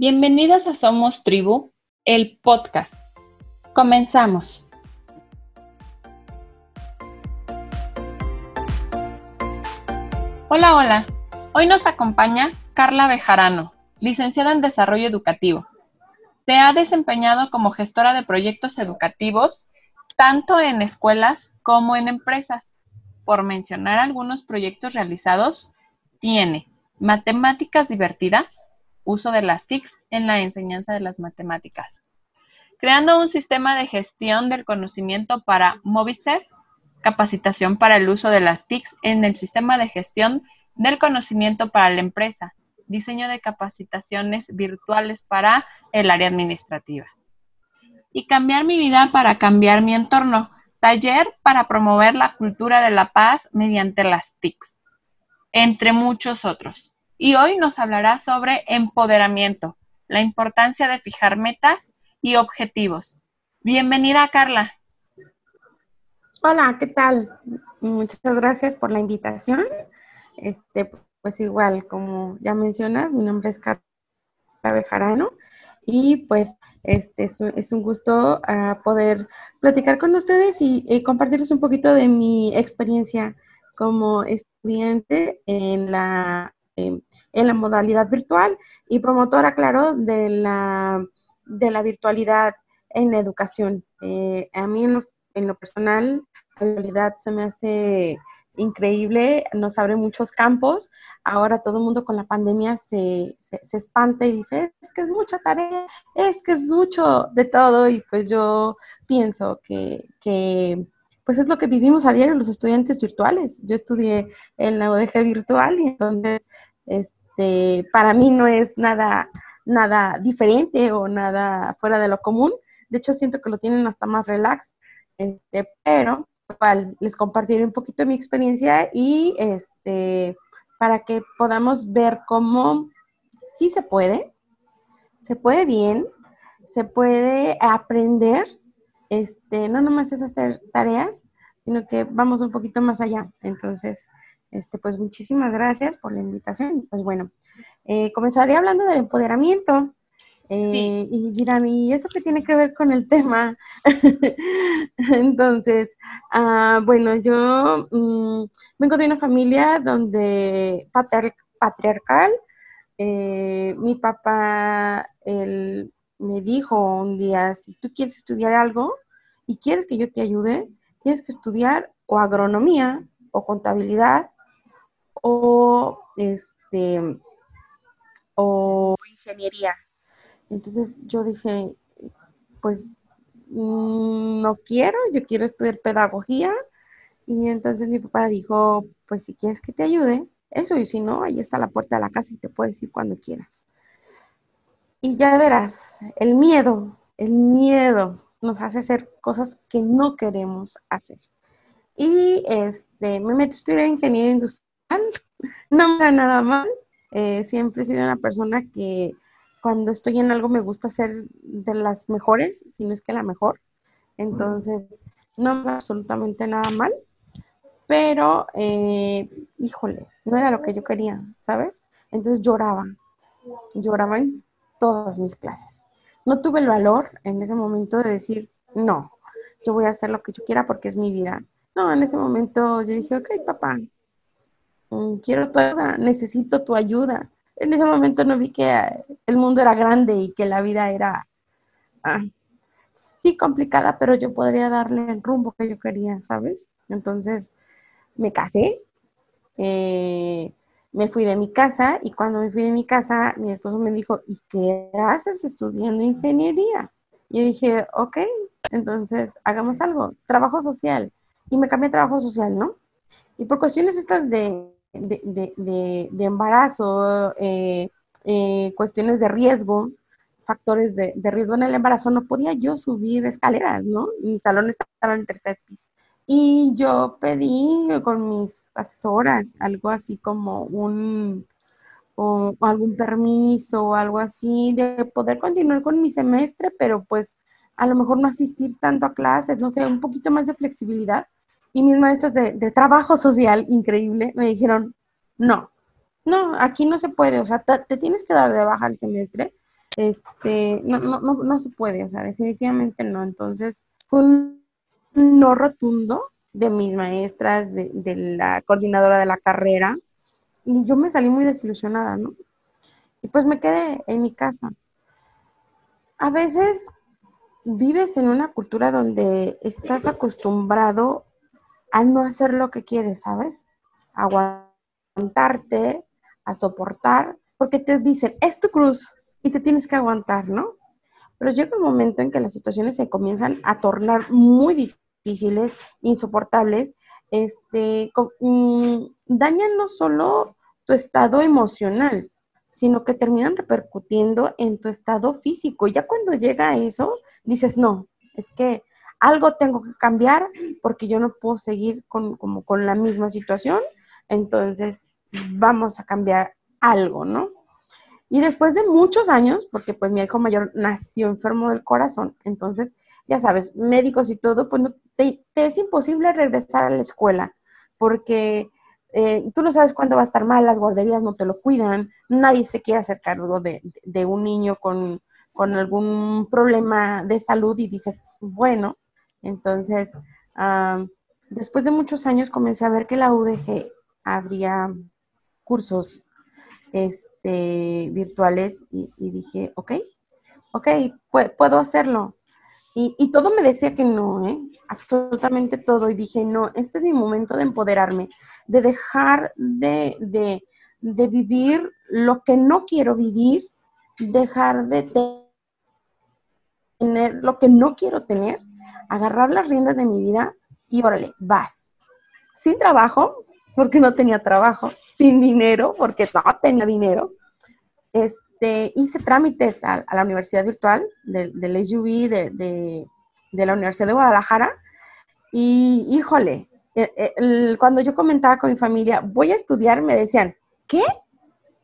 Bienvenidas a Somos Tribu, el podcast. Comenzamos. Hola, hola. Hoy nos acompaña Carla Bejarano, licenciada en Desarrollo Educativo. Se ha desempeñado como gestora de proyectos educativos tanto en escuelas como en empresas. Por mencionar algunos proyectos realizados, tiene matemáticas divertidas, uso de las TICs en la enseñanza de las matemáticas. Creando un sistema de gestión del conocimiento para Movicer, capacitación para el uso de las TICs en el sistema de gestión del conocimiento para la empresa, diseño de capacitaciones virtuales para el área administrativa. Y cambiar mi vida para cambiar mi entorno, taller para promover la cultura de la paz mediante las TICs, entre muchos otros y hoy nos hablará sobre empoderamiento, la importancia de fijar metas y objetivos. Bienvenida, Carla. Hola, ¿qué tal? Muchas gracias por la invitación. Este, pues igual, como ya mencionas, mi nombre es Carla Bejarano y pues este es un, gusto ah, poder platicar con ustedes y, y compartirles un poquito de mi experiencia como estudiante en la en la modalidad virtual y promotora, claro, de la, de la virtualidad en la educación. Eh, a mí en lo, personal, la virtualidad se me hace increíble, nos abre muchos campos. Ahora todo el mundo con la pandemia se, se, espanta y dice, es que es mucha tarea, es que es mucho de todo. Y pues yo pienso que, que pues es lo que vivimos a diario los estudiantes virtuales. Yo estudié en la ODG virtual y entonces este, para mí no es nada, nada diferente o nada fuera de lo común. De hecho, siento que lo tienen hasta más relax. Este, pero igual les compartiré un poquito mi experiencia y este, para que podamos ver cómo sí se puede, se puede bien, se puede aprender. Este, no nomás es hacer tareas, sino que vamos un poquito más allá. Entonces, este, pues muchísimas gracias por la invitación. Pues bueno, eh, comenzaría hablando del empoderamiento. Eh, y dirán, ¿y eso qué tiene que ver con el tema? Entonces, ah, bueno, yo mm, vengo de una familia donde patriarcal. Eh, mi papá él, me dijo un día, si tú quieres estudiar algo y quieres que yo te ayude, tienes que estudiar o agronomía o contabilidad o este o ingeniería. Entonces yo dije, pues mm, no quiero, yo quiero estudiar pedagogía. Y entonces mi papá dijo, pues si quieres que te ayude, eso, y si no, ahí está la puerta de la casa y te puedes ir cuando quieras. Y ya verás, el miedo, el miedo nos hace hacer cosas que no queremos hacer. Y este, me metí a estudiar ingeniería industrial no me da nada mal. Eh, siempre he sido una persona que cuando estoy en algo me gusta ser de las mejores, si no es que la mejor. Entonces, no me da absolutamente nada mal. Pero, eh, híjole, no era lo que yo quería, ¿sabes? Entonces lloraba. Lloraba en todas mis clases. No tuve el valor en ese momento de decir, no, yo voy a hacer lo que yo quiera porque es mi vida. No, en ese momento yo dije, ok, papá, quiero tu ayuda, necesito tu ayuda. En ese momento no vi que el mundo era grande y que la vida era, ah, sí, complicada, pero yo podría darle el rumbo que yo quería, ¿sabes? Entonces me casé, eh, me fui de mi casa y cuando me fui de mi casa, mi esposo me dijo, ¿y qué haces estudiando ingeniería? Y dije, ok, entonces hagamos algo, trabajo social. Y me cambié a trabajo social, ¿no? Y por cuestiones estas de de, embarazo, eh, eh, cuestiones de riesgo, factores de, riesgo en el embarazo, no podía yo subir escaleras, ¿no? Mi salón estaba en el tercer piso. Y yo pedí con mis asesoras algo así como un, o algún permiso o algo así de poder continuar con mi semestre, pero pues a lo mejor no asistir tanto a clases, no sé, un poquito más de flexibilidad y mis maestros de, trabajo social, increíble, me dijeron, no, no, aquí no se puede, o sea, te, tienes que dar de baja el semestre este, no, no, no, no se puede, o sea, definitivamente no. Entonces, fue un no rotundo de mis maestras, de, de la coordinadora de la carrera, y yo me salí muy desilusionada, ¿no? Y pues me quedé en mi casa. A veces vives en una cultura donde estás acostumbrado a no hacer lo que quieres, ¿sabes? aguantarte, a soportar, porque te dicen, es tu cruz y te tienes que aguantar, ¿no? Pero llega un momento en que las situaciones se comienzan a tornar muy difíciles, insoportables, este, mm, dañan no solo tu estado emocional, sino que terminan repercutiendo en tu estado físico. Y ya cuando llega eso, dices, no, es que algo tengo que cambiar porque yo no puedo seguir con, como con la misma situación, entonces vamos a cambiar algo, ¿no? Y después de muchos años, porque pues mi hijo mayor nació enfermo del corazón, entonces, ya sabes, médicos y todo, pues te, es imposible regresar a la escuela, porque eh, tú no sabes cuándo va a estar mal, las guarderías no te lo cuidan, nadie se quiere hacer cargo de, un niño con, con, algún problema de salud y dices, bueno, entonces, después de muchos años comencé a ver que la UDG habría cursos este, virtuales y, dije, ok, ok, puedo hacerlo. Y, todo me decía que no, ¿eh? absolutamente todo. Y dije, no, este es mi momento de empoderarme, de dejar de, de vivir lo que no quiero vivir, dejar de tener lo que no quiero tener agarrar las riendas de mi vida y órale, vas. Sin trabajo, porque no tenía trabajo, sin dinero, porque no tenía dinero. Este, hice trámites a, la universidad virtual del, SUV de, la Universidad de Guadalajara y híjole, eh, eh, cuando yo comentaba con mi familia, voy a estudiar, me decían, ¿qué?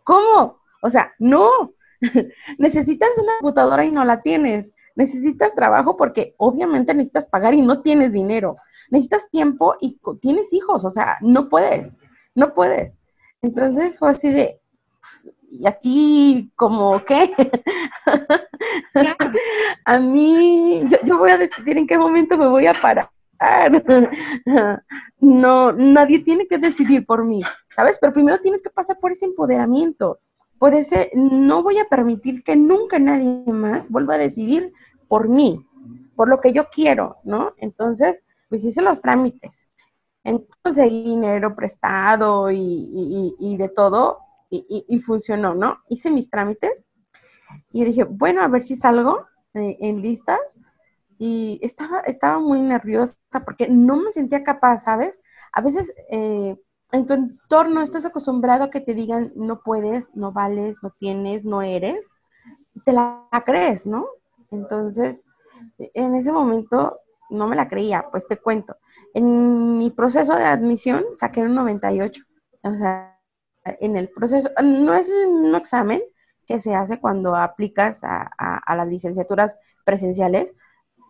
¿Cómo? O sea, no, necesitas una computadora y no la tienes necesitas trabajo porque obviamente necesitas pagar y no tienes dinero. Necesitas tiempo y tienes hijos, o sea, no puedes, no puedes. Entonces fue así de, ¿y aquí como qué? a mí, yo, voy a decidir en qué momento me voy a parar. No, nadie tiene que decidir por mí, ¿sabes? Pero primero tienes que pasar por ese empoderamiento por ese, no voy a permitir que nunca nadie más vuelva a decidir por mí, por lo que yo quiero, ¿no? Entonces, pues hice los trámites. Entonces, dinero prestado y, de todo, y, funcionó, ¿no? Hice mis trámites y dije, bueno, a ver si salgo eh, en listas. Y estaba, estaba muy nerviosa porque no me sentía capaz, ¿sabes? A veces eh, en tu entorno estás acostumbrado a que te digan no puedes, no vales, no tienes, no eres, y te la crees, ¿no? Entonces, en ese momento no me la creía, pues te cuento. En mi proceso de admisión saqué un 98. O sea, en el proceso, no es un examen que se hace cuando aplicas a, las licenciaturas presenciales,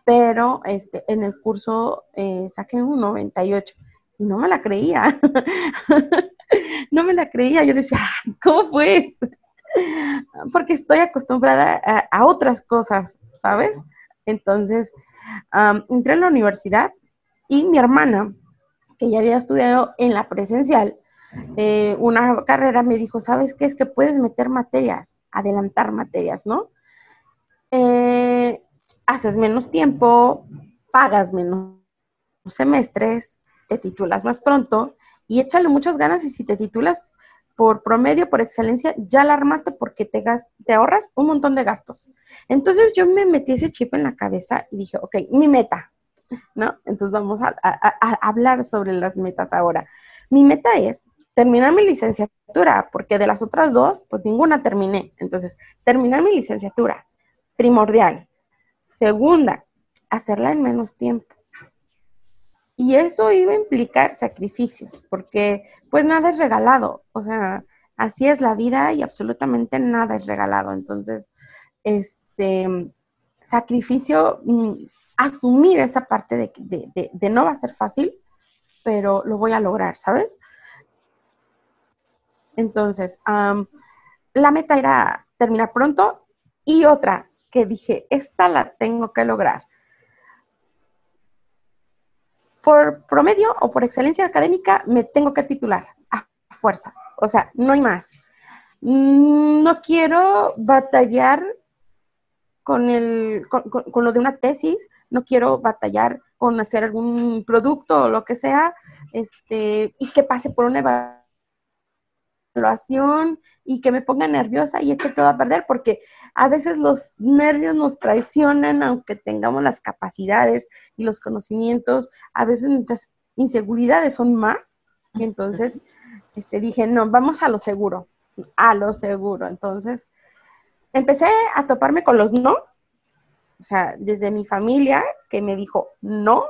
pero este, en el curso eh, saqué un 98 y no me la creía. no me la creía. Yo decía, ¿cómo fue? Porque estoy acostumbrada a, otras cosas, ¿sabes? Entonces, entré en la universidad y mi hermana, que ya había estudiado en la presencial, eh, una carrera me dijo, ¿sabes qué? Es que puedes meter materias, adelantar materias, ¿no? Eh, haces menos tiempo, pagas menos semestres, te titulas más pronto y échale muchas ganas y si te titulas por promedio, por excelencia, ya la armaste porque te, te ahorras un montón de gastos. Entonces yo me metí ese chip en la cabeza y dije, ok, mi meta, ¿no? Entonces vamos a, hablar sobre las metas ahora. Mi meta es terminar mi licenciatura, porque de las otras dos, pues ninguna terminé. Entonces, terminar mi licenciatura, primordial. Segunda, hacerla en menos tiempo. Y eso iba a implicar sacrificios, porque pues nada es regalado, o sea, así es la vida y absolutamente nada es regalado. Entonces, este sacrificio, mm, asumir esa parte de, de, no va a ser fácil, pero lo voy a lograr, ¿sabes? Entonces, la meta era terminar pronto Y otra que dije, esta la tengo que lograr. Por promedio o por excelencia académica me tengo que titular a fuerza. O sea, no hay más. Mm, no quiero batallar con, el, con, lo de una tesis, no quiero batallar con hacer algún producto o lo que sea, este, y que pase por una evaluación y que me ponga nerviosa y eche todo a perder, porque a veces los nervios nos traicionan, aunque tengamos las capacidades y los conocimientos, a veces nuestras inseguridades son más. Y entonces este, dije, no, vamos a lo seguro a lo seguro. Entonces, empecé a toparme con los no, o sea, desde mi familia que me dijo no.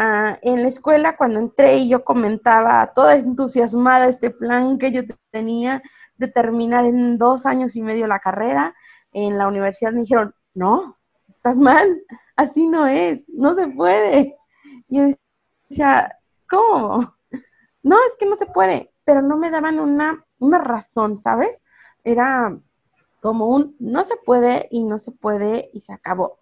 Ah, en la escuela, cuando entré y yo comentaba toda entusiasmada este plan que yo tenía de terminar en dos años y medio la carrera, en la universidad me dijeron, no, estás mal, así no es, no se puede. Y yo decía, ¿cómo? No, es que no se puede, pero no me daban una una razón, ¿sabes? Era como un no se puede y no se puede y se acabó.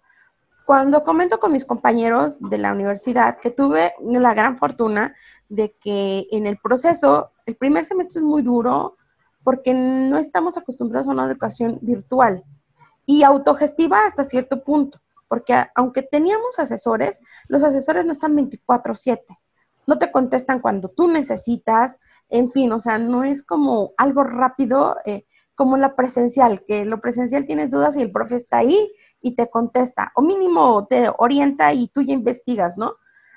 Cuando comento con mis compañeros de la universidad que tuve la gran fortuna de que en el proceso, el primer semestre es muy duro porque no estamos acostumbrados a una educación virtual y autogestiva hasta cierto punto, porque aunque teníamos asesores, los asesores no están 24/7 no te contestan cuando tú necesitas, en fin, o sea, no es como algo rápido eh, como la presencial, que lo presencial tienes dudas y el profe está ahí y te contesta, o mínimo te orienta y tú ya investigas, ¿no?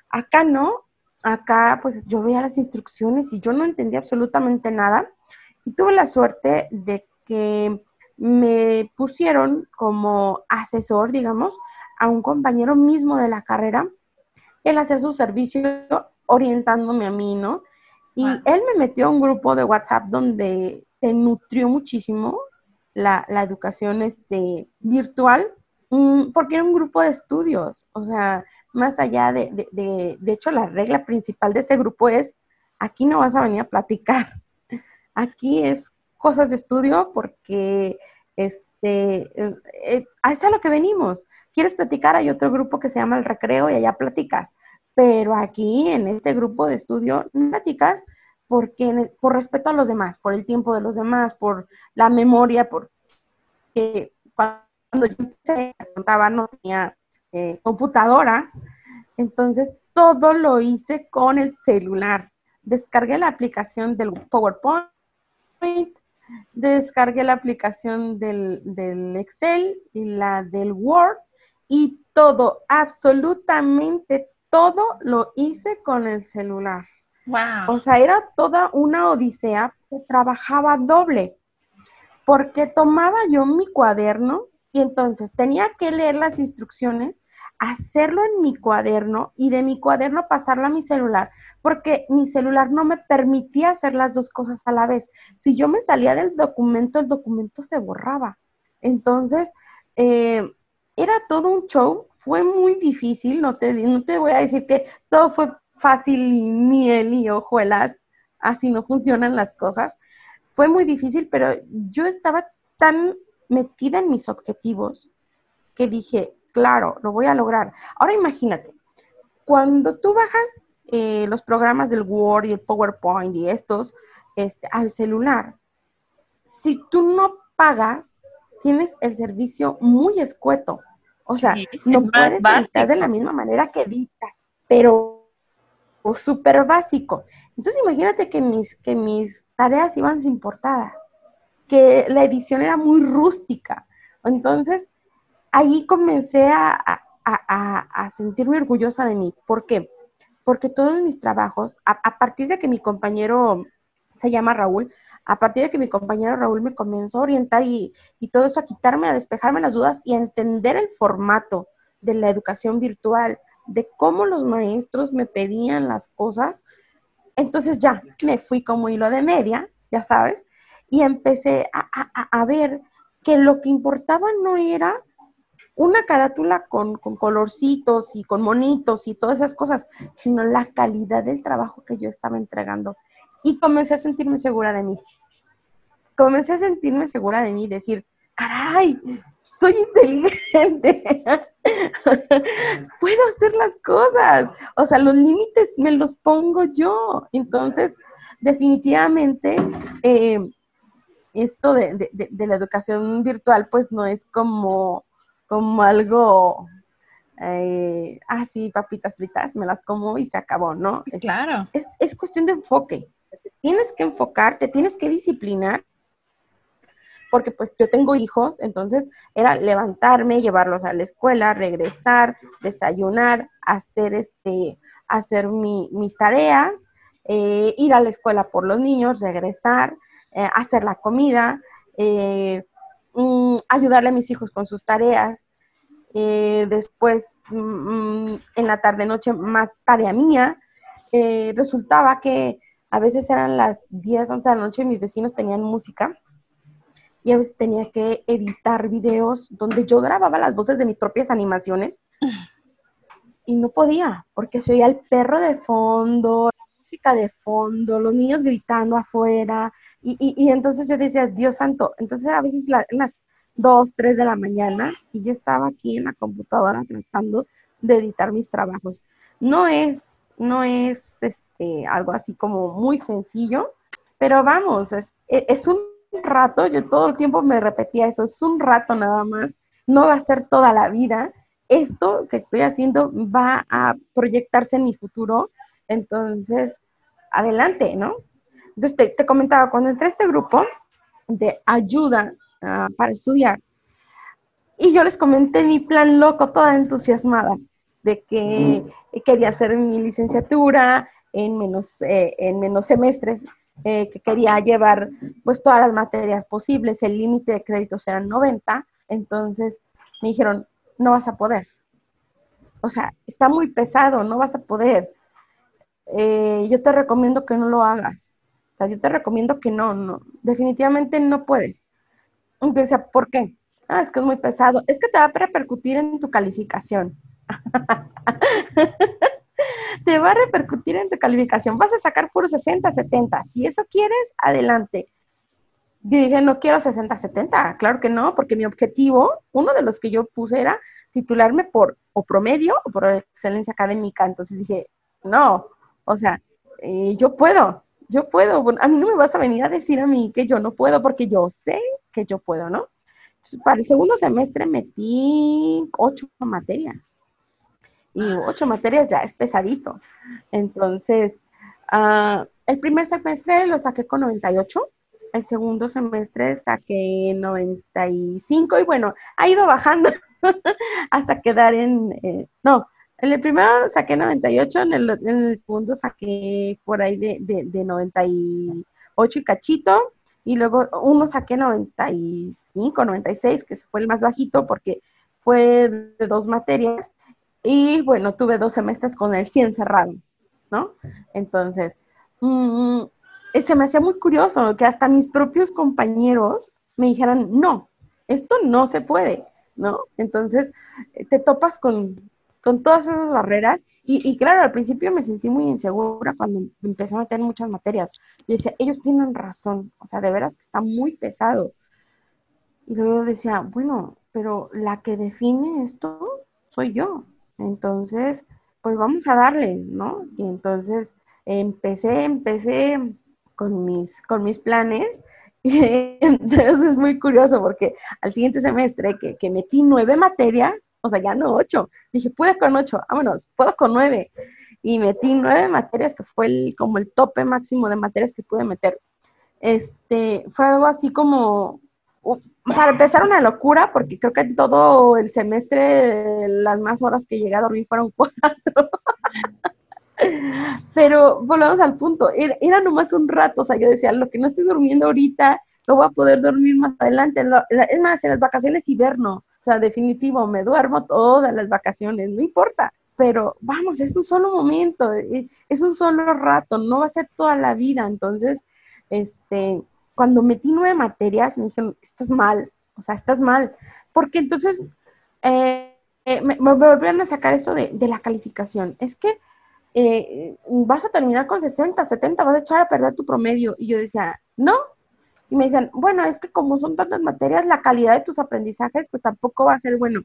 Acá no, acá pues yo veía las instrucciones y yo no entendía absolutamente nada y tuve la suerte de que me pusieron como asesor, digamos, a un compañero mismo de la carrera. Él hacía su servicio orientándome a mí, ¿no? Y él me metió a un grupo de WhatsApp donde se nutrió muchísimo la, educación este, virtual, mm, porque era un grupo de estudios, o sea, más allá de, de, de, hecho, la regla principal de ese grupo es, aquí no vas a venir a platicar, aquí es cosas de estudio porque, este, eh, eh, es a lo que venimos. ¿Quieres platicar? Hay otro grupo que se llama El Recreo y allá platicas pero aquí en este grupo de estudio platicas porque por respeto a los demás, por el tiempo de los demás, por la memoria, porque cuando yo empecé, contaba, no tenía eh, computadora, entonces todo lo hice con el celular. Descargué la aplicación del PowerPoint, descargué la aplicación del, del Excel y la del Word y todo, absolutamente todo lo hice con el celular. Wow. O sea, era toda una odisea que trabajaba doble, porque tomaba yo mi cuaderno y entonces tenía que leer las instrucciones, hacerlo en mi cuaderno y de mi cuaderno pasarlo a mi celular, porque mi celular no me permitía hacer las dos cosas a la vez. Si yo me salía del documento, el documento se borraba. Entonces, eh, era todo un show, fue muy difícil, no te, no te voy a decir que todo fue fácil y miel y hojuelas, así no funcionan las cosas. Fue muy difícil, pero yo estaba tan metida en mis objetivos que dije, claro, lo voy a lograr. Ahora imagínate, cuando tú bajas eh, los programas del Word y el PowerPoint y estos este, al celular, si tú no pagas, tienes el servicio muy escueto. O sea, no puedes editar de la misma manera que edita, pero súper básico. Entonces imagínate que mis, que mis tareas iban sin portada, que la edición era muy rústica. Entonces ahí comencé a, a, sentirme orgullosa de mí. ¿Por qué? Porque todos mis trabajos, a partir de que mi compañero se llama Raúl, a partir de que mi compañero Raúl me comenzó a orientar y, todo eso, a quitarme, a despejarme las dudas y a entender el formato de la educación virtual, de cómo los maestros me pedían las cosas, entonces ya me fui como hilo de media, ya sabes, y empecé a, a, ver que lo que importaba no era una carátula con, con, colorcitos y con monitos y todas esas cosas, sino la calidad del trabajo que yo estaba entregando y comencé a sentirme segura de mí. Comencé a sentirme segura de mí, decir, caray, soy inteligente, puedo hacer las cosas, o sea, los límites me los pongo yo. Entonces, definitivamente, eh, esto de, la educación virtual, pues no es como, como algo, eh, ah, sí, papitas fritas, me las como y se acabó, ¿no? claro. Es, es cuestión de enfoque. tienes que enfocar, te tienes que disciplinar porque pues yo tengo hijos, entonces era levantarme, llevarlos a la escuela, regresar, desayunar, hacer este, hacer mis tareas, eh, ir a la escuela por los niños, regresar, eh, hacer la comida, eh, mm, ayudarle a mis hijos con sus tareas. después, mm, en la tarde-noche, más tarea mía. resultaba que a veces eran las 10, 11 de la noche y mis vecinos tenían música y a veces tenía que editar videos donde yo grababa las voces de mis propias animaciones y no podía porque se oía el perro de fondo, la música de fondo, los niños gritando afuera y, entonces yo decía, Dios santo, entonces a veces las 2, 3 de la mañana y yo estaba aquí en la computadora tratando de editar mis trabajos. No es, no es este, algo así como muy sencillo, pero vamos, es, es un rato, yo todo el tiempo me repetía eso, es un rato nada más, no va a ser toda la vida. Esto que estoy haciendo va a proyectarse en mi futuro, entonces, adelante, ¿no? Entonces, te, comentaba, cuando entré a este grupo de ayuda ah, para estudiar, y yo les comenté mi plan loco, toda entusiasmada, de que quería hacer mi licenciatura en menos, eh, en menos semestres eh, que quería llevar pues todas las materias posibles, el límite de créditos eran 90, entonces me dijeron, no vas a poder. O sea, está muy pesado, no vas a poder. Eh, yo te recomiendo que no lo hagas. Sea, yo te recomiendo que no, no, definitivamente no puedes. Entonces, ¿por qué? Ah, es que es muy pesado. Es que te va a repercutir en tu calificación. te va a repercutir en tu calificación. Vas a sacar puro 60, 70. Si eso quieres, adelante. Yo dije, no quiero 60, 70. Claro que no, porque mi objetivo, uno de los que yo puse era titularme por o promedio o por excelencia académica. Entonces dije, no, o sea, eh, yo puedo, yo puedo. a mí no me vas a venir a decir a mí que yo no puedo porque yo sé que yo puedo, ¿no? para el segundo semestre metí ocho materias y ocho materias ya es pesadito. Entonces, ah, el primer semestre lo saqué con 98, el segundo semestre saqué 95 y bueno, ha ido bajando hasta quedar en, eh, no, en el primero saqué 98, en el, en el segundo saqué por ahí de, de, de 98 y cachito, y luego uno saqué 95, 96, que fue el más bajito porque fue de dos materias, y bueno, tuve dos semestres con el 100 cerrado, ¿no? Entonces, mm, se me hacía muy curioso que hasta mis propios compañeros me dijeran, no, esto no se puede, ¿no? Entonces, te topas con, todas esas barreras y, claro, al principio me sentí muy insegura cuando empecé a meter muchas materias. Y decía, ellos tienen razón, o sea, de veras que está muy pesado. Y luego decía, bueno, pero la que define esto soy yo, entonces, pues vamos a darle, ¿no? Y entonces empecé, empecé con mis, con mis planes. Y entonces es muy curioso porque al siguiente semestre que, que metí nueve materias, o sea, ya no ocho, dije, puedo con ocho, vámonos, puedo con nueve. Y metí nueve materias, que fue el, como el tope máximo de materias que pude meter. Este, fue algo así como, para empezar una locura, porque creo que en todo el semestre las más horas que llegué a dormir fueron cuatro. Pero volvemos al punto, era, nomás un rato, o sea, yo decía, lo que no estoy durmiendo ahorita, lo voy a poder dormir más adelante. Es más, en las vacaciones invierno, o sea, definitivo, me duermo todas las vacaciones, no importa. Pero vamos, es un solo momento, es un solo rato, no va a ser toda la vida. Entonces, este, cuando metí nueve materias, me dijeron, estás mal, o sea, estás mal. Porque entonces eh, eh, me, volvieron a sacar esto de, la calificación. Es que eh, vas a terminar con 60, 70, vas a echar a perder tu promedio. Y yo decía, no, y me dicen, bueno, es que como son tantas materias, la calidad de tus aprendizajes pues tampoco va a ser bueno.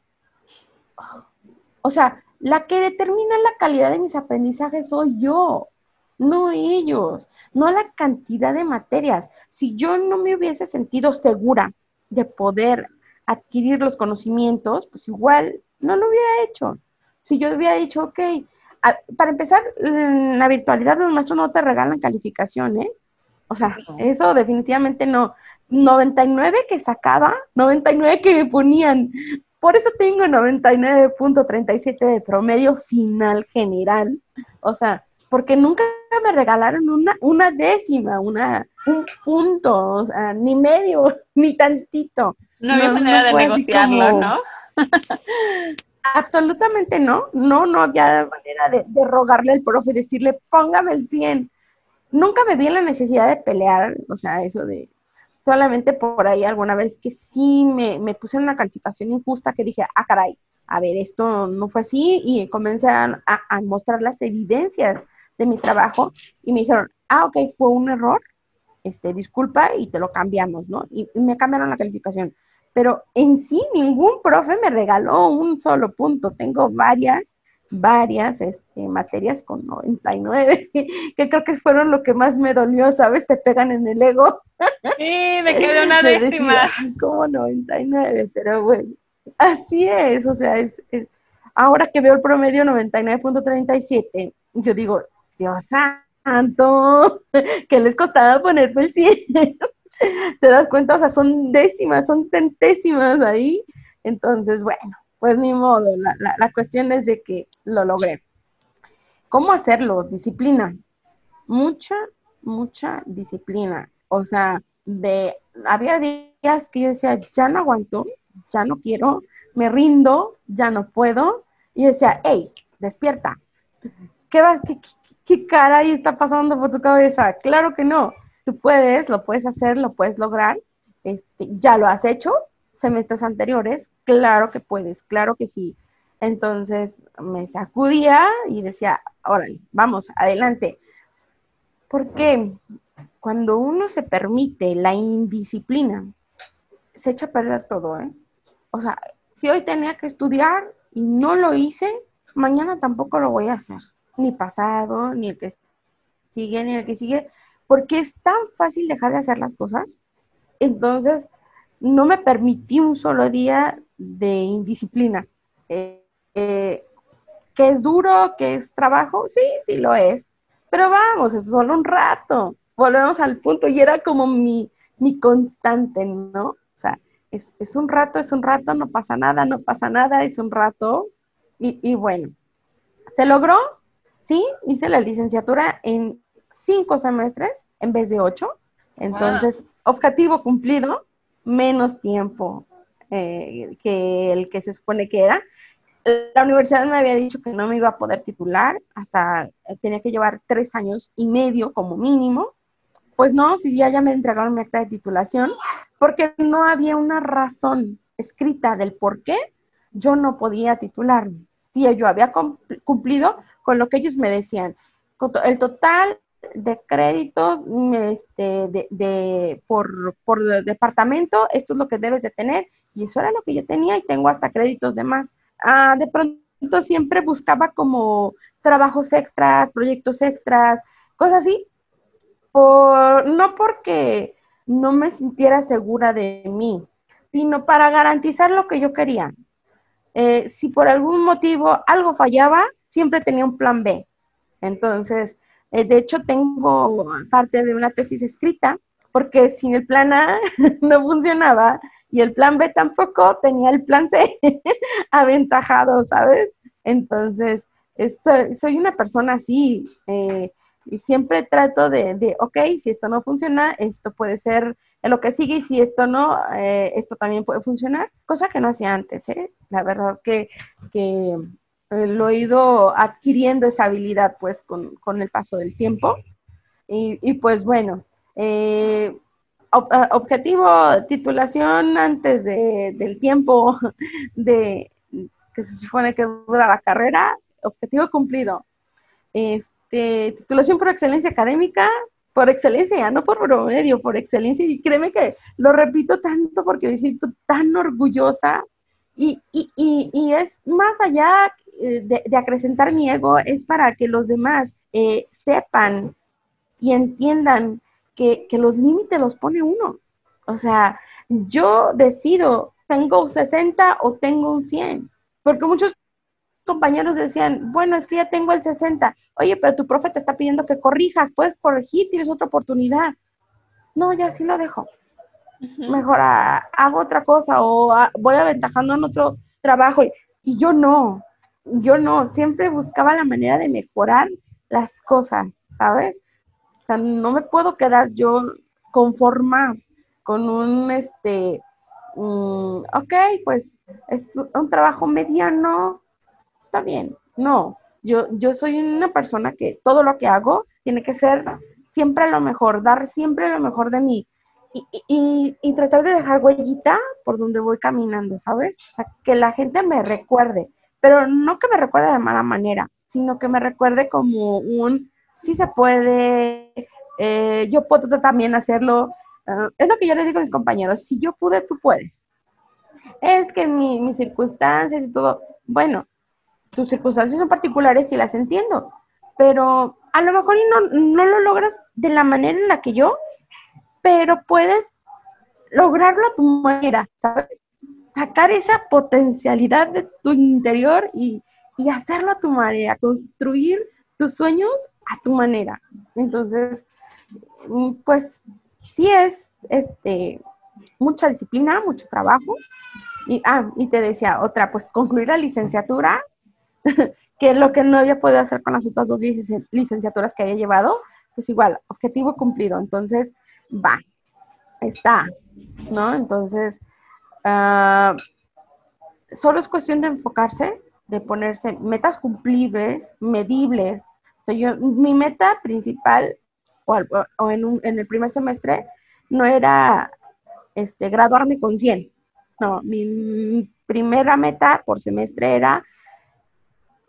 O sea, la que determina la calidad de mis aprendizajes soy yo, no ellos, no la cantidad de materias. Si yo no me hubiese sentido segura de poder adquirir los conocimientos, pues igual no lo hubiera hecho. Si yo hubiera dicho, ok, para empezar, la virtualidad los maestros no te regalan calificación, ¿eh? O sea, eso definitivamente no. 99 que sacaba, 99 que me ponían. Por eso tengo 99.37 de promedio final general. O sea, porque nunca me regalaron una, una décima, una, un punto, o sea, ni medio, ni tantito. No había manera de negociarlo, ¿no? Absolutamente no, no, no había manera de, de, rogarle al profe y decirle, póngame el 100. Nunca me vi en la necesidad de pelear, o sea, eso de, solamente por ahí alguna vez que sí me, me puse en una calificación injusta que dije, ah, caray, a ver, esto no fue así y comencé a, a, mostrar las evidencias de mi trabajo y me dijeron, ah, ok, fue un error, este, disculpa y te lo cambiamos, ¿no? y me cambiaron la calificación pero en sí ningún profe me regaló un solo punto. Tengo varias, varias este, materias con 99, que creo que fueron lo que más me dolió, ¿sabes? Te pegan en el ego. Sí, me quedé una décima. como 99, pero bueno, así es, o sea, es, ahora que veo el promedio 99.37, yo digo, Dios santo, que les costaba ponerme el 100. ¿Te das cuenta? O sea, son décimas, son centésimas ahí. Entonces, bueno, pues ni modo. La, cuestión es de que lo logré. ¿Cómo hacerlo? Disciplina. Mucha, mucha disciplina. O sea, de, había días que yo decía, ya no aguanto, ya no quiero, me rindo, ya no puedo. Y decía, hey, despierta. ¿Qué, va, qué, qué cara ahí está pasando por tu cabeza? Claro que no tú puedes, lo puedes hacer, lo puedes lograr, este, ya lo has hecho semestres anteriores, claro que puedes, claro que sí. Entonces me sacudía y decía, órale, vamos, adelante. Porque cuando uno se permite la indisciplina, se echa a perder todo, ¿eh? O sea, si hoy tenía que estudiar y no lo hice, mañana tampoco lo voy a hacer. Ni pasado, ni el que sigue, ni el que sigue porque es tan fácil dejar de hacer las cosas. Entonces, no me permití un solo día de indisciplina. Eh, eh, que es duro, que es trabajo, sí, sí lo es. Pero vamos, es solo un rato. Volvemos al punto y era como mi, mi constante, ¿no? O sea, es, es, un rato, es un rato, no pasa nada, no pasa nada, es un rato. Y, y bueno, ¿se logró? Sí, hice la licenciatura en cinco semestres en vez de ocho. Entonces, objetivo cumplido, menos tiempo eh, que el que se supone que era. La universidad me había dicho que no me iba a poder titular, hasta eh, tenía que llevar tres años y medio como mínimo. Pues no, si ya, ya me entregaron mi acta de titulación, porque no había una razón escrita del por qué yo no podía titularme. Si yo había cumplido con lo que ellos me decían, el total de créditos este, de, por, por, departamento, esto es lo que debes de tener, y eso era lo que yo tenía y tengo hasta créditos de más. Ah, de pronto siempre buscaba como trabajos extras, proyectos extras, cosas así, por, no porque no me sintiera segura de mí, sino para garantizar lo que yo quería. Eh, si por algún motivo algo fallaba, siempre tenía un plan B. Entonces, eh, de hecho, tengo parte de una tesis escrita porque sin el plan A no funcionaba y el plan B tampoco tenía el plan C aventajado, ¿sabes? Entonces, soy una persona así eh, y siempre trato de, ok, si esto no funciona, esto puede ser lo que sigue y si esto no, eh, esto también puede funcionar, cosa que no hacía antes, ¿eh? La verdad que, que eh, lo he ido adquiriendo esa habilidad pues con, el paso del tiempo. Y, pues bueno, eh, objetivo, titulación antes del tiempo de que se supone que dura la carrera, objetivo cumplido. Este, titulación por excelencia académica, por excelencia, no por promedio, por excelencia. Y créeme que lo repito tanto porque me siento tan orgullosa y, y, y, es más allá eh, de, acrecentar mi ego, es para que los demás eh, sepan y entiendan que, que los límites los pone uno. O sea, yo decido, tengo 60 o tengo un 100, porque muchos compañeros decían, bueno, es que ya tengo el 60, oye, pero tu profe te está pidiendo que corrijas, puedes corregir, tienes otra oportunidad. No, ya sí lo dejo. Mejor ah, hago otra cosa o ah, voy aventajando en otro trabajo. Y, y yo no, yo no, siempre buscaba la manera de mejorar las cosas, ¿sabes? O sea, no me puedo quedar yo conformar con un, este, mm, ok, pues es un trabajo mediano, está bien. No, yo, yo soy una persona que todo lo que hago tiene que ser siempre lo mejor, dar siempre lo mejor de mí. Y, y, tratar de dejar huellita por donde voy caminando, ¿sabes? que la gente me recuerde, pero no que me recuerde de mala manera, sino que me recuerde como un, sí se puede, eh, yo puedo también hacerlo. Ah, es lo que yo les digo a mis compañeros, si yo pude, tú puedes. Es que mi, mis circunstancias y todo, bueno, tus circunstancias son particulares y las entiendo, pero a lo mejor no, no lo logras de la manera en la que yo, pero puedes lograrlo a tu manera, ¿sabes? Sacar esa potencialidad de tu interior y, y hacerlo a tu manera, construir tus sueños a tu manera. Entonces, mm, pues sí es este, mucha disciplina, mucho trabajo. Y, ah, y te decía otra, pues concluir la licenciatura que lo que no había podido hacer con las otras dos licenciaturas que había llevado, pues igual, objetivo cumplido. Entonces, va, está, ¿no? Entonces, uh, solo es cuestión de enfocarse, de ponerse metas cumplibles, medibles. O yo, mi meta principal, o, en, un, en, el primer semestre, no era este, graduarme con 100. No, mi primera meta por semestre era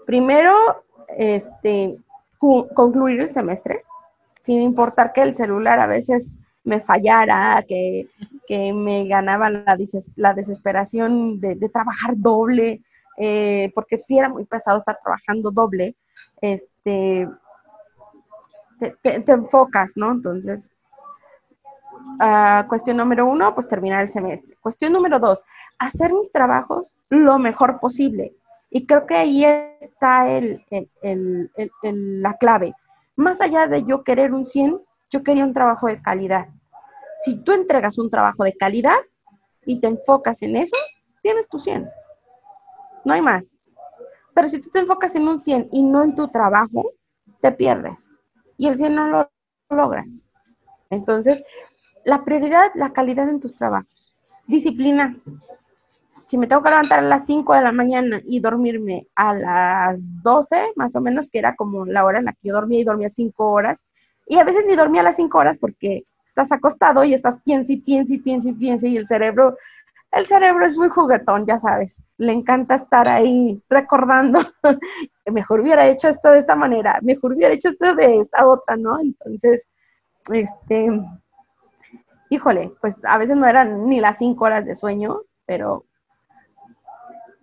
primero, este, concluir el semestre, sin importar que el celular a veces me fallara, que, me ganaba la, desesperación de, trabajar doble, eh, porque sí era muy pesado estar trabajando doble, este, te, enfocas, ¿no? Entonces, ah, cuestión número uno, pues terminar el semestre. Cuestión número dos, hacer mis trabajos lo mejor posible. Y creo que ahí está el, la clave. Más allá de yo querer un 100, yo quería un trabajo de calidad. Si tú entregas un trabajo de calidad y te enfocas en eso, tienes tu 100. No hay más. Pero si tú te enfocas en un 100 y no en tu trabajo, te pierdes. Y el 100 no lo logras. Entonces, la prioridad, la calidad en tus trabajos. Disciplina si me tengo que levantar a las 5 de la mañana y dormirme a las 12, más o menos, que era como la hora en la que yo dormía y dormía 5 horas, y a veces ni dormía las 5 horas porque estás acostado y estás piensa y piensa y piensa y piensa y el cerebro, el cerebro es muy juguetón, ya sabes, le encanta estar ahí recordando, mejor hubiera hecho esto de esta manera, mejor hubiera hecho esto de esta otra, ¿no? Entonces, este, híjole, pues a veces no eran ni las 5 horas de sueño, pero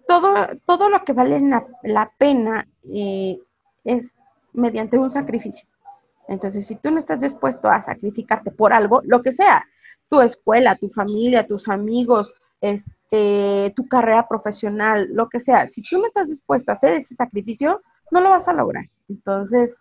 todo, todo lo que vale la, pena eh, es mediante un sacrificio. Entonces, si tú no estás dispuesto a sacrificarte por algo, lo que sea, tu escuela, tu familia, tus amigos, este, tu carrera profesional, lo que sea, si tú no estás dispuesto a hacer ese sacrificio, no lo vas a lograr. Entonces,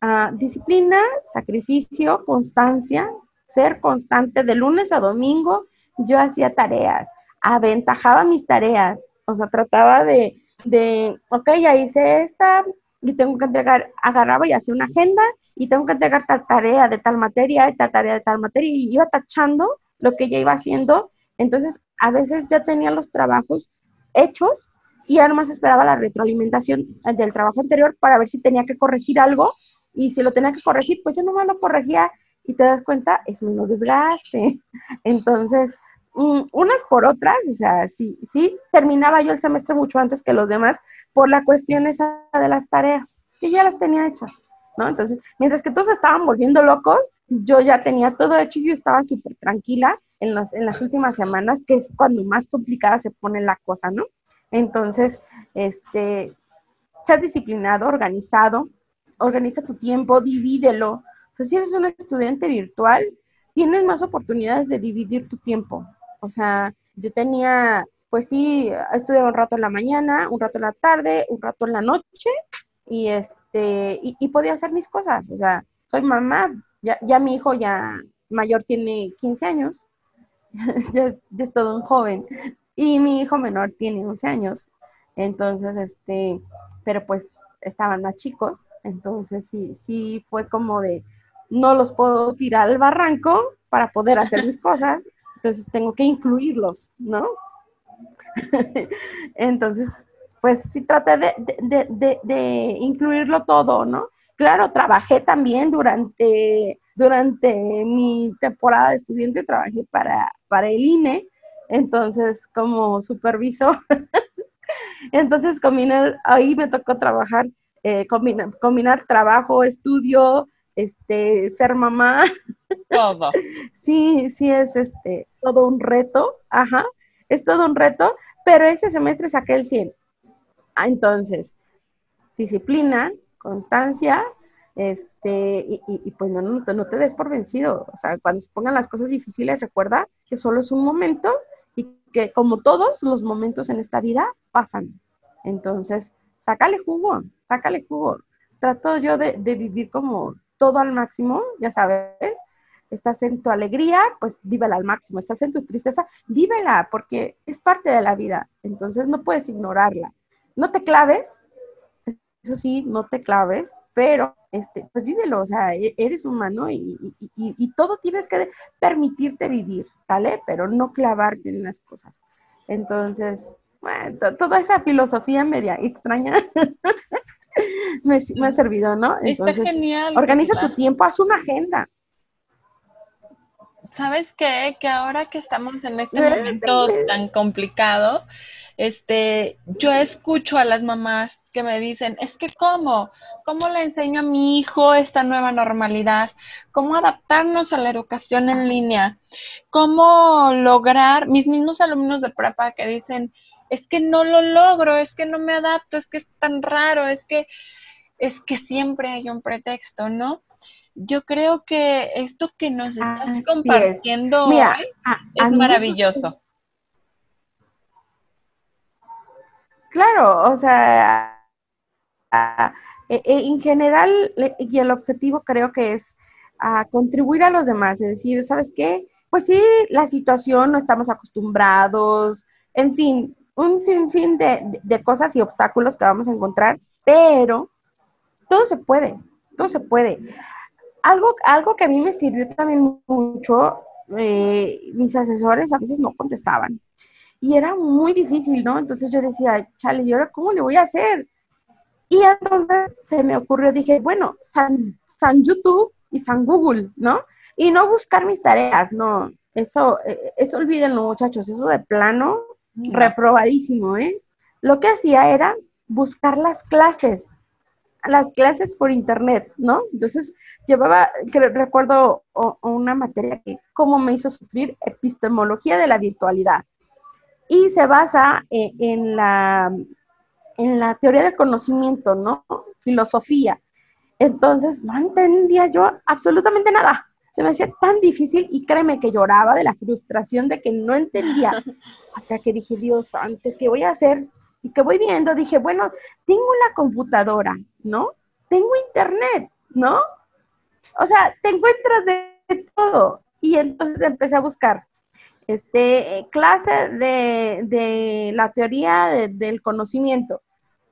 ah, disciplina, sacrificio, constancia, ser constante de lunes a domingo, yo hacía tareas, aventajaba mis tareas, o sea, trataba de, de, ok, ya hice esta y tengo que entregar, agarraba y hacía una agenda y tengo que entregar tal tarea de tal materia, tal tarea de tal materia y iba tachando lo que ya iba haciendo. Entonces, a veces ya tenía los trabajos hechos y además esperaba la retroalimentación del trabajo anterior para ver si tenía que corregir algo y si lo tenía que corregir, pues yo no me lo corregía y te das cuenta, es menos desgaste. Entonces, unas por otras, o sea, sí, sí, terminaba yo el semestre mucho antes que los demás por la cuestión esa de las tareas, que ya las tenía hechas. ¿no? Entonces, mientras que todos estaban volviendo locos, yo ya tenía todo hecho yo estaba súper tranquila en, en las últimas semanas, que es cuando más complicada se pone la cosa, ¿no? Entonces, este, ser disciplinado, organizado, organiza tu tiempo, divídelo. O sea, si eres un estudiante virtual, tienes más oportunidades de dividir tu tiempo. O sea, yo tenía, pues sí, estudiaba un rato en la mañana, un rato en la tarde, un rato en la noche, y este, y, podía hacer mis cosas. O sea, soy mamá, ya, ya mi hijo ya mayor tiene 15 años, ya, ya, es todo un joven, y mi hijo menor tiene 11 años. Entonces, este, pero pues estaban más chicos, entonces sí, sí fue como de, no los puedo tirar al barranco para poder hacer mis cosas, entonces tengo que incluirlos, ¿no? entonces, pues sí traté de, incluirlo todo, ¿no? Claro, trabajé también durante, durante mi temporada de estudiante, trabajé para, para el INE, entonces como supervisor. entonces combinar, ahí me tocó trabajar, eh, combinar, combinar trabajo, estudio, este, ser mamá. Todo. sí, sí es este, todo un reto, ajá, es todo un reto, pero ese semestre saqué el 100. Ah, entonces, disciplina, constancia, este, y, y, pues no, no, no, te des por vencido. O sea, cuando se pongan las cosas difíciles, recuerda que solo es un momento y que como todos los momentos en esta vida pasan. Entonces, sácale jugo, sácale jugo. Trato yo de, de vivir como todo al máximo, ya sabes, estás en tu alegría, pues vívela al máximo, estás en tu tristeza, vívela, porque es parte de la vida, entonces no puedes ignorarla. No te claves, eso sí, no te claves, pero este, pues vívelo, o sea, e-, eres humano y, y, todo tienes que permitirte vivir, ¿vale? Pero no clavarte en las cosas. Entonces, bueno, toda esa filosofía media extraña me, ha servido, ¿no? Entonces, Está genial. Organiza tu tiempo, haz una agenda. ¿Sabes qué? Que ahora que estamos en este momento tan complicado, este, yo escucho a las mamás que me dicen, es que cómo, cómo le enseño a mi hijo esta nueva normalidad, cómo adaptarnos a la educación en línea, cómo lograr, mis mismos alumnos de prepa que dicen, es que no lo logro, es que no me adapto, es que es tan raro, es que, es que siempre hay un pretexto, ¿no? yo creo que esto que nos estás compartiendo hoy es maravilloso. Claro, o sea, e, e, en general, y el objetivo creo que es contribuir a los demás, es decir, ¿sabes qué? Pues sí, la situación no estamos acostumbrados, en fin, un sinfín de, de cosas y obstáculos que vamos a encontrar, pero todo se puede, todo se puede algo, algo que a mí me sirvió también mucho, eh, mis asesores a veces no contestaban. Y era muy difícil, ¿no? Entonces yo decía, chale, ¿y ahora cómo le voy a hacer? Y entonces se me ocurrió, dije, bueno, San, San YouTube y San Google, ¿no? Y no buscar mis tareas, no. Eso, eh, eso olvídenlo, muchachos, eso de plano, reprobadísimo, ¿eh? Lo que hacía era buscar las clases, las clases por internet, ¿no? Entonces, llevaba, recuerdo una materia que cómo me hizo sufrir epistemología de la virtualidad. Y se basa eh, en, la, en la teoría del conocimiento, ¿no? Filosofía. Entonces, no entendía yo absolutamente nada. Se me hacía tan difícil y créeme que lloraba de la frustración de que no entendía. Hasta que dije, Dios santo, ¿qué voy a hacer? Y que voy viendo, dije, bueno, tengo la computadora, ¿no? Tengo internet, ¿no? O sea, te encuentras de todo. Y entonces empecé a buscar este, clase de, la teoría del conocimiento.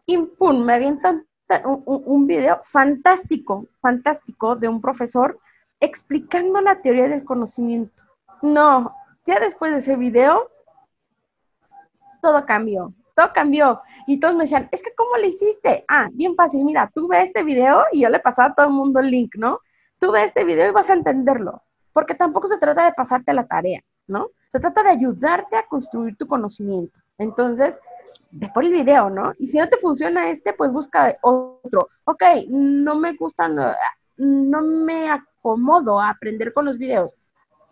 Y pum, me avientan un, un, video fantástico, fantástico de un profesor explicando la teoría del conocimiento. No, ya después de ese video, todo cambió, todo cambió. Y todos me decían, es que ¿cómo le hiciste? Ah, bien fácil, mira, tú ves este video y yo le pasaba a todo el mundo el link, ¿no? tú ves este video y vas a entenderlo, porque tampoco se trata de pasarte la tarea, ¿no? Se trata de ayudarte a construir tu conocimiento. Entonces, ve por el video, ¿no? Y si no te funciona este, pues busca otro. Ok, no me gustan, no me acomodo a aprender con los videos.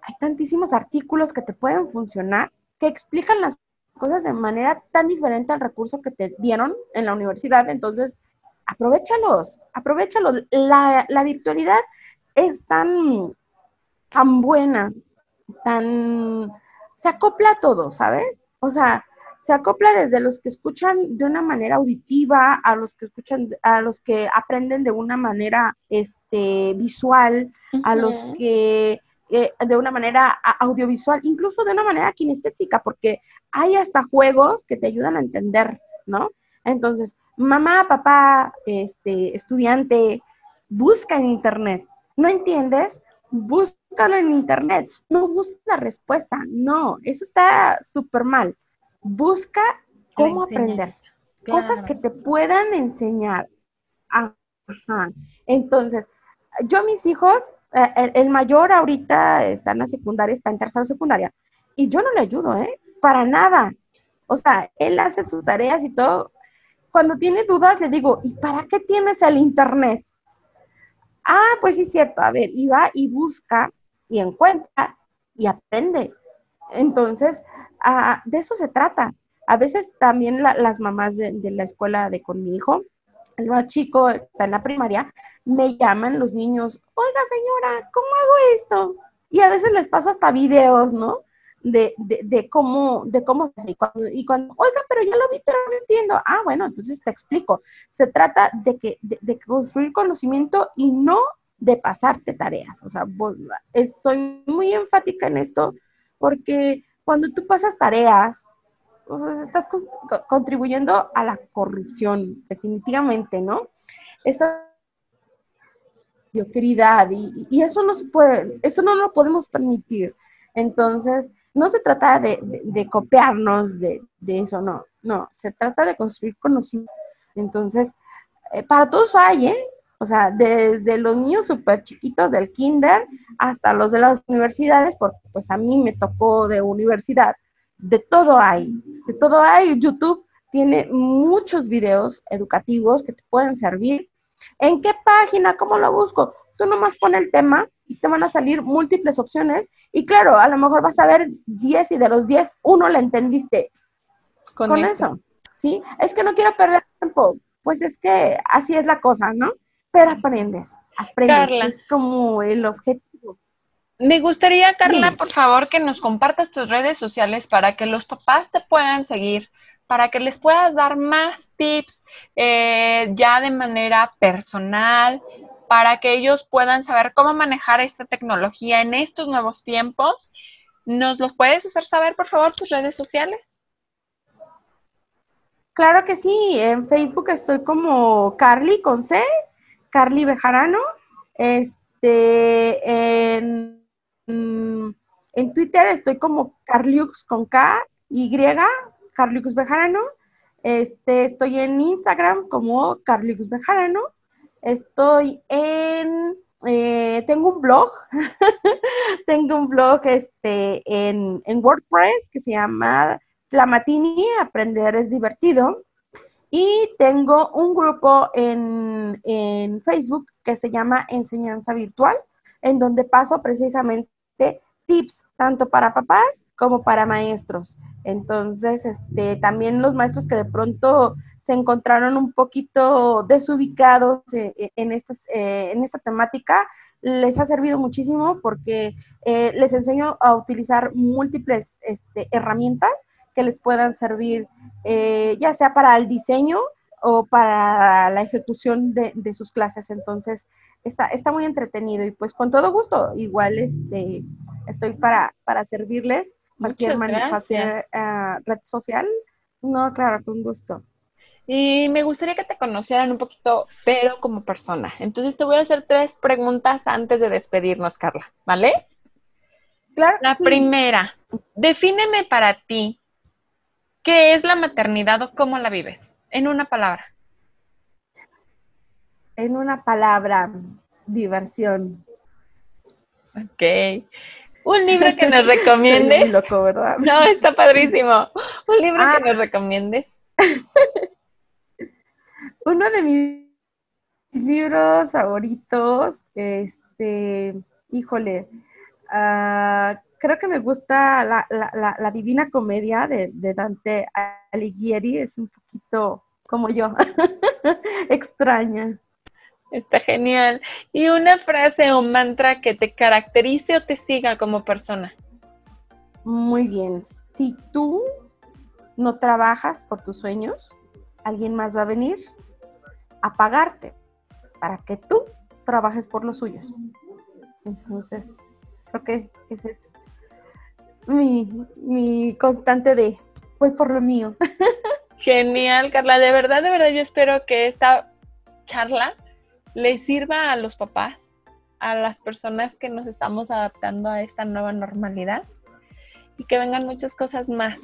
Hay tantísimos artículos que te pueden funcionar que explican las cosas de manera tan diferente al recurso que te dieron en la universidad. Entonces, aprovechalos, aprovechalos. La, la virtualidad es tan, tan buena, tan... se acopla a todo, ¿sabes? O sea, se acopla desde los que escuchan de una manera auditiva a los que escuchan, a los que aprenden de una manera este, visual, a los que eh, de una manera audiovisual, incluso de una manera kinestésica, porque hay hasta juegos que te ayudan a entender, ¿no? Entonces, mamá, papá, este, estudiante, busca en internet. ¿No entiendes? Búscalo en internet. No busques la respuesta. No, eso está súper mal busca cómo aprender, cosas que te puedan enseñar. Ajá. Entonces, yo a mis hijos, eh, el, mayor ahorita está en la secundaria, está en tercera secundaria, y yo no le ayudo, ¿eh? Para nada. O sea, él hace sus tareas y todo. Cuando tiene dudas, le digo, ¿y para qué tienes el internet? Ah, pues sí, es cierto. A ver, y va y busca y encuentra y aprende. Entonces, de eso se trata. A veces también las mamás de, la escuela de con mi hijo, el más chico está en la primaria, me llaman los niños, oiga señora, ¿cómo hago esto? Y a veces les paso hasta videos, ¿no? De, cómo, de cómo se hace. Y cuando, y cuando, oiga, pero ya lo vi, pero no entiendo. Ah, bueno, entonces te explico. Se trata de, que, de, construir conocimiento y no de pasarte tareas. O sea, soy muy enfática en esto porque cuando tú pasas tareas, pues estás contribuyendo a la corrupción, definitivamente, ¿no? Esa mediocridad y, y, eso no se puede, eso no lo podemos permitir. Entonces, no se trata de, copiarnos de, eso, no, no, se trata de construir conocimiento. Entonces, eh, para todos hay, ¿eh? O sea, desde los niños súper chiquitos del kinder hasta los de las universidades, porque pues a mí me tocó de universidad, de todo hay, de todo hay. YouTube tiene muchos videos educativos que te pueden servir. ¿En qué página? ¿Cómo lo busco? Tú nomás pon el tema y te van a salir múltiples opciones. Y claro, a lo mejor vas a ver 10 y de los 10, uno le entendiste. Con eso, ¿sí? Es que no quiero perder tiempo. Pues es que así es la cosa, ¿no? Pero aprendes, aprendes, es como el objetivo. Me gustaría, Carla, por favor, que nos compartas tus redes sociales para que los papás te puedan seguir, para que les puedas dar más tips eh, ya de manera personal, para que ellos puedan saber cómo manejar esta tecnología en estos nuevos tiempos. ¿Nos los puedes hacer saber, por favor, tus redes sociales? Claro que sí, en Facebook estoy como Carly con C Carly Bejarano. Este, en, en Twitter estoy como Carliux con K, Y, Carliux Bejarano. Este, estoy en Instagram como Carliux Bejarano. Estoy en, eh, tengo un blog, tengo un blog este, en, en WordPress que se llama Tlamatini, Aprender es divertido. Y tengo un grupo en, Facebook que se llama Enseñanza Virtual, en donde paso precisamente tips tanto para papás como para maestros. Entonces, este, también los maestros que de pronto se encontraron un poquito desubicados eh, eh, en, estas, eh, en esta temática, les ha servido muchísimo porque les enseño a utilizar múltiples este, herramientas que les puedan servir, eh, ya sea para el diseño o para la ejecución de, sus clases. Entonces, está, está muy entretenido y pues con todo gusto, igual este, estoy para, para servirles cualquier manera, uh, red social. No, claro, con gusto. Y me gustaría que te conocieran un poquito, pero como persona. Entonces te voy a hacer tres preguntas antes de despedirnos, Carla, ¿vale? Claro. La primera, defíneme para ti ¿Qué es la maternidad o cómo la vives? En una palabra. En una palabra, diversión. Ok. Un libro que nos recomiendes. loco, ¿verdad? No, está padrísimo. Un libro que ah. nos recomiendes. Uno de mis libros favoritos, este, híjole, ah, creo que me gusta la, Divina Comedia de, de, Dante Alighieri, es un poquito como yo, extraña. Está genial. ¿Y una frase o mantra que te caracterice o te siga como persona? Muy bien. Si tú no trabajas por tus sueños, alguien más va a venir a pagarte para que tú trabajes por los suyos. Entonces, creo que ese es mi, constante de voy por lo mío. Genial, Carla. De verdad, de verdad, yo espero que esta charla le sirva a los papás, a las personas que nos estamos adaptando a esta nueva normalidad y que vengan muchas cosas más,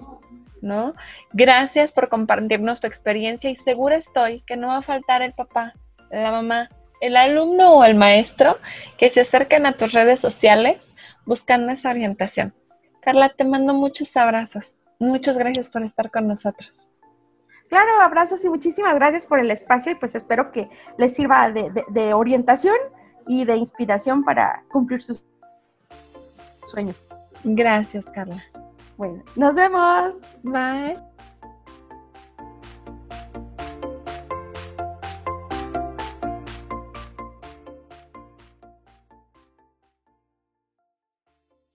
¿no? Gracias por compartirnos tu experiencia y segura estoy que no va a faltar el papá, la mamá, el alumno o el maestro que se acerquen a tus redes sociales buscando esa orientación. Carla, te mando muchos abrazos. Muchas gracias por estar con nosotros. Claro, abrazos y muchísimas gracias por el espacio y pues espero que les sirva de, de orientación y de inspiración para cumplir sus sueños. Gracias, Carla. Bueno, nos vemos. Bye.